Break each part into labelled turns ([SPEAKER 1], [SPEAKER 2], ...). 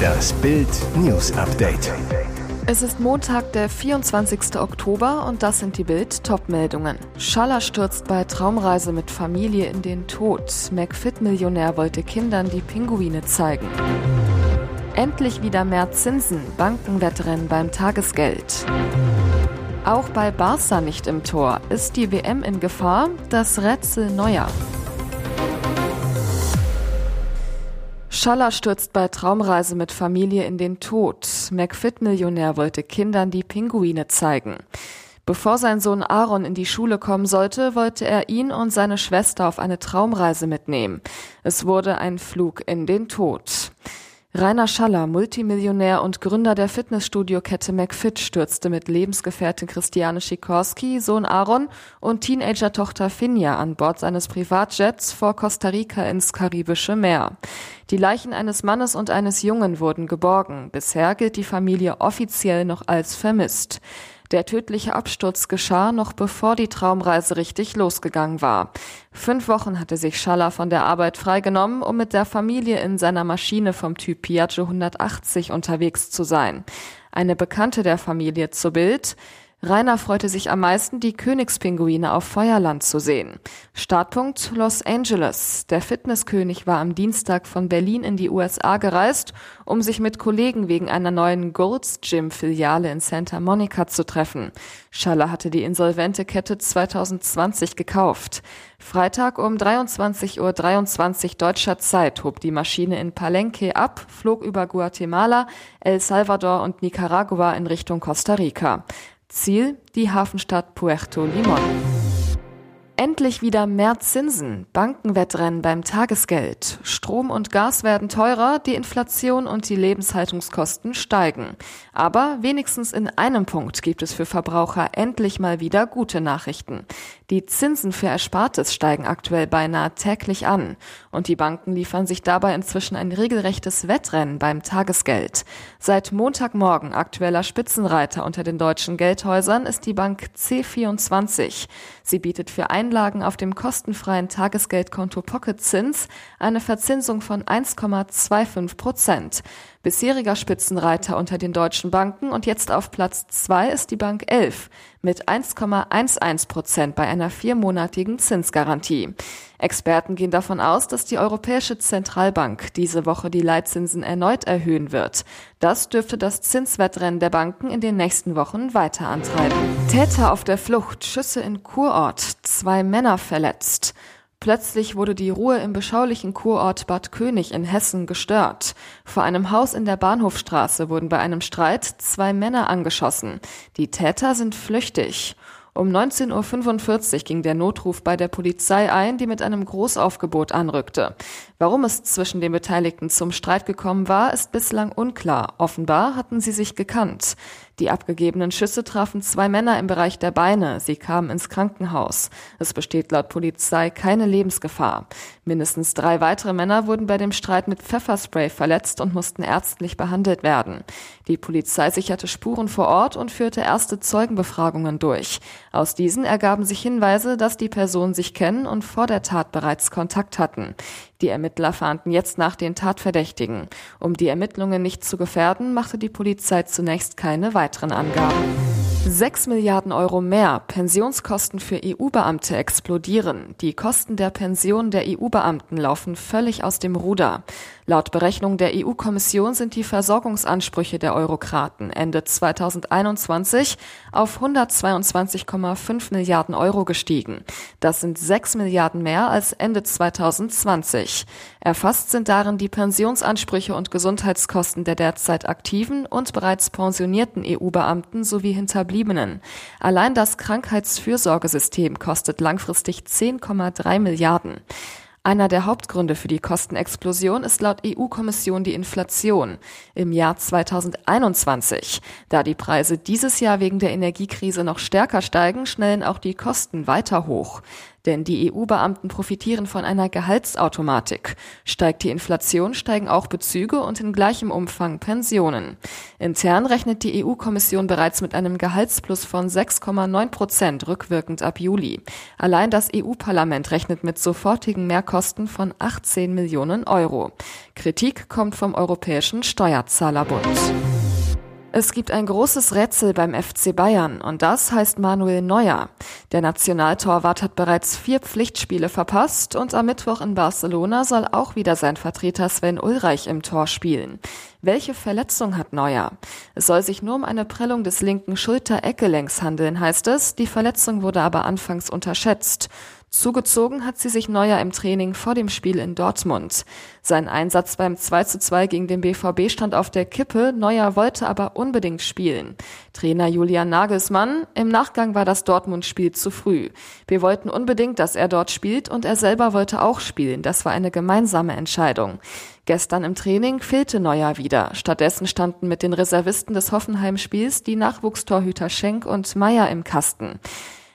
[SPEAKER 1] Das Bild News Update.
[SPEAKER 2] Es ist Montag, der 24. Oktober und das sind die Bild Topmeldungen. Schaller stürzt bei Traumreise mit Familie in den Tod. McFit-Millionär wollte Kindern die Pinguine zeigen. Endlich wieder mehr Zinsen, Bankenwettrennen beim Tagesgeld. Auch bei Barca nicht im Tor. Ist die WM in Gefahr? Das Rätsel neuer. Schaller stürzt bei Traumreise mit Familie in den Tod. McFit-Millionär wollte Kindern die Pinguine zeigen. Bevor sein Sohn Aaron in die Schule kommen sollte, wollte er ihn und seine Schwester auf eine Traumreise mitnehmen. Es wurde ein Flug in den Tod. Rainer Schaller, Multimillionär und Gründer der Fitnessstudio-Kette McFit, stürzte mit Lebensgefährtin Christiane Sikorski, Sohn Aaron und Teenager-Tochter Finja an Bord seines Privatjets vor Costa Rica ins Karibische Meer. Die Leichen eines Mannes und eines Jungen wurden geborgen. Bisher gilt die Familie offiziell noch als vermisst. Der tödliche Absturz geschah noch bevor die Traumreise richtig losgegangen war. Fünf Wochen hatte sich Schaller von der Arbeit freigenommen, um mit der Familie in seiner Maschine vom Typ Piaggio 180 unterwegs zu sein. Eine Bekannte der Familie zu Bild. Rainer freute sich am meisten, die Königspinguine auf Feuerland zu sehen. Startpunkt Los Angeles. Der Fitnesskönig war am Dienstag von Berlin in die USA gereist, um sich mit Kollegen wegen einer neuen Gold's Gym Filiale in Santa Monica zu treffen. Schaller hatte die insolvente Kette 2020 gekauft. Freitag um 23.23 Uhr 23 deutscher Zeit hob die Maschine in Palenque ab, flog über Guatemala, El Salvador und Nicaragua in Richtung Costa Rica. Ziel die Hafenstadt Puerto Limon. Endlich wieder mehr Zinsen, Bankenwettrennen beim Tagesgeld. Strom und Gas werden teurer, die Inflation und die Lebenshaltungskosten steigen. Aber wenigstens in einem Punkt gibt es für Verbraucher endlich mal wieder gute Nachrichten. Die Zinsen für Erspartes steigen aktuell beinahe täglich an. Und die Banken liefern sich dabei inzwischen ein regelrechtes Wettrennen beim Tagesgeld. Seit Montagmorgen aktueller Spitzenreiter unter den deutschen Geldhäusern ist die Bank C24. Sie bietet für ein Einlagen auf dem kostenfreien Tagesgeldkonto Pocket Zins eine Verzinsung von 1,25 Prozent. Bisheriger Spitzenreiter unter den deutschen Banken und jetzt auf Platz zwei ist die Bank 11 mit 1,11 Prozent bei einer viermonatigen Zinsgarantie. Experten gehen davon aus, dass die Europäische Zentralbank diese Woche die Leitzinsen erneut erhöhen wird. Das dürfte das Zinswettrennen der Banken in den nächsten Wochen weiter antreiben. Täter auf der Flucht, Schüsse in Kurort, zwei Männer verletzt. Plötzlich wurde die Ruhe im beschaulichen Kurort Bad König in Hessen gestört. Vor einem Haus in der Bahnhofstraße wurden bei einem Streit zwei Männer angeschossen. Die Täter sind flüchtig. Um 19.45 Uhr ging der Notruf bei der Polizei ein, die mit einem Großaufgebot anrückte. Warum es zwischen den Beteiligten zum Streit gekommen war, ist bislang unklar. Offenbar hatten sie sich gekannt. Die abgegebenen Schüsse trafen zwei Männer im Bereich der Beine. Sie kamen ins Krankenhaus. Es besteht laut Polizei keine Lebensgefahr. Mindestens drei weitere Männer wurden bei dem Streit mit Pfefferspray verletzt und mussten ärztlich behandelt werden. Die Polizei sicherte Spuren vor Ort und führte erste Zeugenbefragungen durch. Aus diesen ergaben sich Hinweise, dass die Personen sich kennen und vor der Tat bereits Kontakt hatten. Die Ermittler fahnden jetzt nach den Tatverdächtigen. Um die Ermittlungen nicht zu gefährden, machte die Polizei zunächst keine weiteren Angaben. 6 Milliarden Euro mehr. Pensionskosten für EU-Beamte explodieren. Die Kosten der Pension der EU-Beamten laufen völlig aus dem Ruder. Laut Berechnung der EU-Kommission sind die Versorgungsansprüche der Eurokraten Ende 2021 auf 122,5 Milliarden Euro gestiegen. Das sind 6 Milliarden mehr als Ende 2020. Erfasst sind darin die Pensionsansprüche und Gesundheitskosten der derzeit aktiven und bereits pensionierten EU-Beamten sowie Hinterbliebenen. Allein das Krankheitsfürsorgesystem kostet langfristig 10,3 Milliarden. Einer der Hauptgründe für die Kostenexplosion ist laut EU-Kommission die Inflation im Jahr 2021. Da die Preise dieses Jahr wegen der Energiekrise noch stärker steigen, schnellen auch die Kosten weiter hoch. Denn die EU-Beamten profitieren von einer Gehaltsautomatik. Steigt die Inflation, steigen auch Bezüge und in gleichem Umfang Pensionen. Intern rechnet die EU-Kommission bereits mit einem Gehaltsplus von 6,9 Prozent rückwirkend ab Juli. Allein das EU-Parlament rechnet mit sofortigen Mehrkosten von 18 Millionen Euro. Kritik kommt vom Europäischen Steuerzahlerbund. Es gibt ein großes Rätsel beim FC Bayern und das heißt Manuel Neuer. Der Nationaltorwart hat bereits vier Pflichtspiele verpasst und am Mittwoch in Barcelona soll auch wieder sein Vertreter Sven Ulreich im Tor spielen. Welche Verletzung hat Neuer? Es soll sich nur um eine Prellung des linken Schulter-Eckgelenks handeln, heißt es. Die Verletzung wurde aber anfangs unterschätzt. Zugezogen hat sie sich Neuer im Training vor dem Spiel in Dortmund. Sein Einsatz beim 2 zu 2 gegen den BVB stand auf der Kippe, Neuer wollte aber unbedingt spielen. Trainer Julian Nagelsmann, im Nachgang war das Dortmund-Spiel zu früh. Wir wollten unbedingt, dass er dort spielt und er selber wollte auch spielen. Das war eine gemeinsame Entscheidung. Gestern im Training fehlte Neuer wieder. Stattdessen standen mit den Reservisten des Hoffenheim-Spiels die Nachwuchstorhüter Schenk und Meier im Kasten.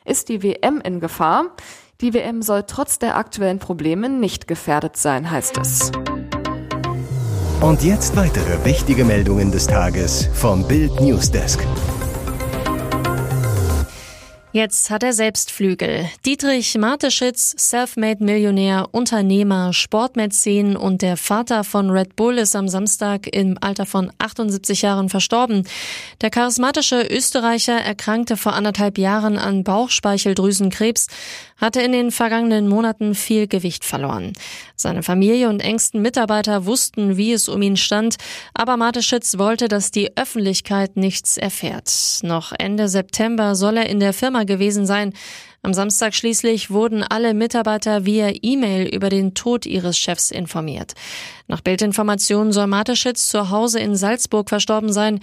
[SPEAKER 2] Ist die WM in Gefahr? Die WM soll trotz der aktuellen Probleme nicht gefährdet sein, heißt es.
[SPEAKER 1] Und jetzt weitere wichtige Meldungen des Tages vom Bild Newsdesk.
[SPEAKER 3] Jetzt hat er selbst Flügel. Dietrich Mateschitz, Selfmade-Millionär, Unternehmer, Sportmäzen und der Vater von Red Bull ist am Samstag im Alter von 78 Jahren verstorben. Der charismatische Österreicher erkrankte vor anderthalb Jahren an Bauchspeicheldrüsenkrebs, hatte in den vergangenen Monaten viel Gewicht verloren. Seine Familie und engsten Mitarbeiter wussten, wie es um ihn stand, aber Mateschitz wollte, dass die Öffentlichkeit nichts erfährt. Noch Ende September soll er in der Firma gewesen sein. Am Samstag schließlich wurden alle Mitarbeiter via E-Mail über den Tod ihres Chefs informiert. Nach Bildinformationen soll Mateschitz zu Hause in Salzburg verstorben sein.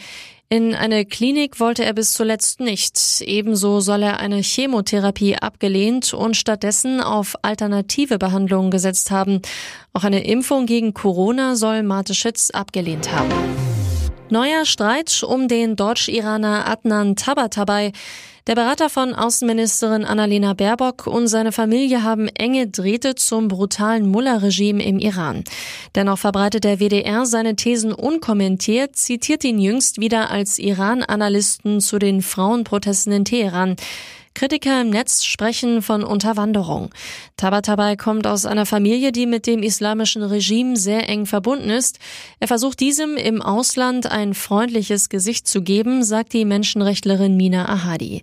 [SPEAKER 3] In eine Klinik wollte er bis zuletzt nicht. Ebenso soll er eine Chemotherapie abgelehnt und stattdessen auf alternative Behandlungen gesetzt haben. Auch eine Impfung gegen Corona soll Mateschitz abgelehnt haben. Neuer Streit um den Deutsch-Iraner Adnan Tabatabai. Der Berater von Außenministerin Annalena Baerbock und seine Familie haben enge Drähte zum brutalen Mullah-Regime im Iran. Dennoch verbreitet der WDR seine Thesen unkommentiert, zitiert ihn jüngst wieder als Iran-Analysten zu den Frauenprotesten in Teheran. Kritiker im Netz sprechen von Unterwanderung. Tabatabai kommt aus einer Familie, die mit dem islamischen Regime sehr eng verbunden ist. Er versucht diesem im Ausland ein freundliches Gesicht zu geben, sagt die Menschenrechtlerin Mina Ahadi.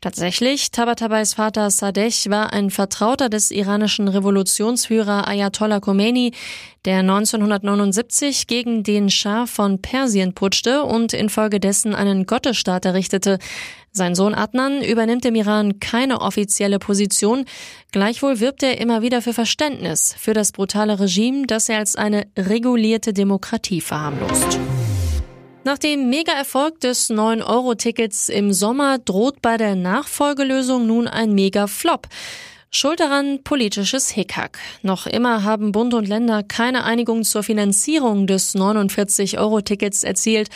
[SPEAKER 3] Tatsächlich, Tabatabais Vater Sadeh war ein Vertrauter des iranischen Revolutionsführer Ayatollah Khomeini, der 1979 gegen den Schah von Persien putschte und infolgedessen einen Gottesstaat errichtete. Sein Sohn Adnan übernimmt im Iran keine offizielle Position. Gleichwohl wirbt er immer wieder für Verständnis für das brutale Regime, das er als eine regulierte Demokratie verharmlost. Nach dem Mega-Erfolg des 9-Euro-Tickets im Sommer droht bei der Nachfolgelösung nun ein Mega-Flop. Schuld daran politisches Hickhack. Noch immer haben Bund und Länder keine Einigung zur Finanzierung des 49-Euro-Tickets erzielt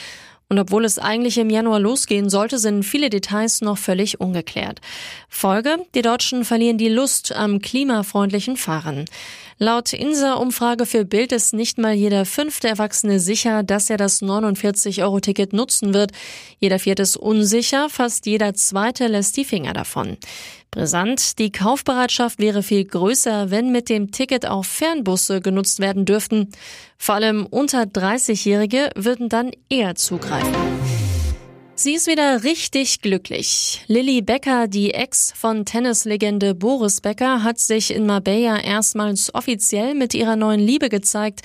[SPEAKER 3] und obwohl es eigentlich im Januar losgehen sollte, sind viele Details noch völlig ungeklärt. Folge, die Deutschen verlieren die Lust am klimafreundlichen Fahren. Laut INSA-Umfrage für Bild ist nicht mal jeder fünfte Erwachsene sicher, dass er das 49-Euro-Ticket nutzen wird. Jeder vierte ist unsicher, fast jeder zweite lässt die Finger davon. Brisant, die Kaufbereitschaft wäre viel größer, wenn mit dem Ticket auch Fernbusse genutzt werden dürften. Vor allem unter 30-Jährige würden dann eher zugreifen. Sie ist wieder richtig glücklich. Lilly Becker, die Ex von Tennislegende Boris Becker, hat sich in Marbella erstmals offiziell mit ihrer neuen Liebe gezeigt.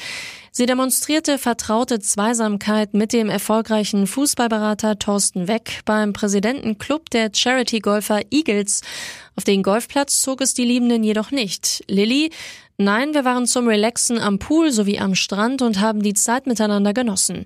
[SPEAKER 3] Sie demonstrierte vertraute Zweisamkeit mit dem erfolgreichen Fußballberater Thorsten Weck beim Präsidentenclub der Charity-Golfer Eagles. Auf den Golfplatz zog es die Liebenden jedoch nicht. Lilly Nein, wir waren zum Relaxen am Pool sowie am Strand und haben die Zeit miteinander genossen.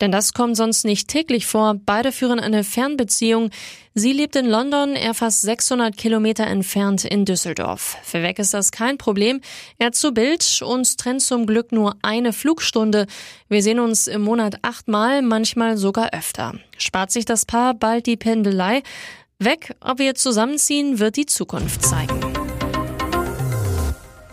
[SPEAKER 3] Denn das kommt sonst nicht täglich vor. Beide führen eine Fernbeziehung. Sie lebt in London, er fast 600 Kilometer entfernt in Düsseldorf. Für Weg ist das kein Problem. Er zu Bild, uns trennt zum Glück nur eine Flugstunde. Wir sehen uns im Monat achtmal, manchmal sogar öfter. Spart sich das Paar bald die Pendelei? Weg, ob wir zusammenziehen, wird die Zukunft zeigen.